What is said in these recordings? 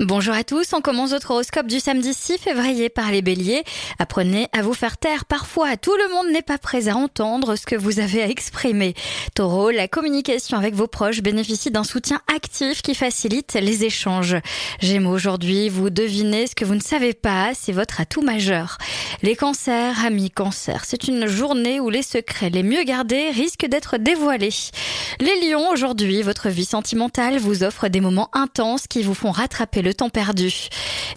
Bonjour à tous, on commence votre horoscope du samedi 6 février par les béliers. Apprenez à vous faire taire. Parfois, tout le monde n'est pas prêt à entendre ce que vous avez à exprimer. Taureau, la communication avec vos proches bénéficie d'un soutien actif qui facilite les échanges. Gémeaux, aujourd'hui, vous devinez ce que vous ne savez pas, c'est votre atout majeur. Les cancers, amis cancers, c'est une journée où les secrets les mieux gardés risquent d'être dévoilés. Les lions, aujourd'hui, votre vie sentimentale vous offre des moments intenses qui vous font rattraper le temps perdu.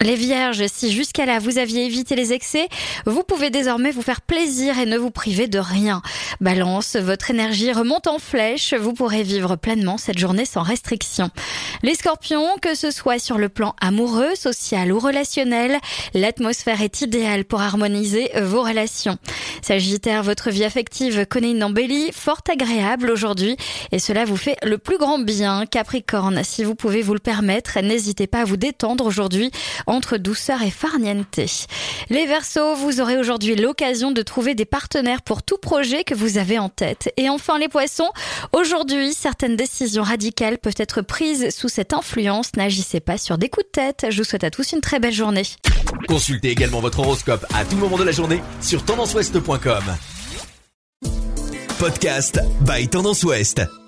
Les vierges, si jusqu'à là vous aviez évité les excès, vous pouvez désormais vous faire plaisir et ne vous priver de rien. Balance, votre énergie remonte en flèche, vous pourrez vivre pleinement cette journée sans restriction. Les scorpions, que ce soit sur le plan amoureux, social ou relationnel, l'atmosphère est idéale pour harmoniser vos relations. Sagittaire, votre vie affective connaît une embellie fort agréable aujourd'hui et cela vous fait le plus grand bien. Capricorne, si vous pouvez vous le permettre, n'hésitez pas à détendre aujourd'hui entre douceur et farniente. Les Verseaux, vous aurez aujourd'hui l'occasion de trouver des partenaires pour tout projet que vous avez en tête. Et enfin les Poissons, aujourd'hui, certaines décisions radicales peuvent être prises sous cette influence. N'agissez pas sur des coups de tête. Je vous souhaite à tous une très belle journée. Consultez également votre horoscope à tout moment de la journée sur tendanceouest.com. Podcast by Tendance Ouest.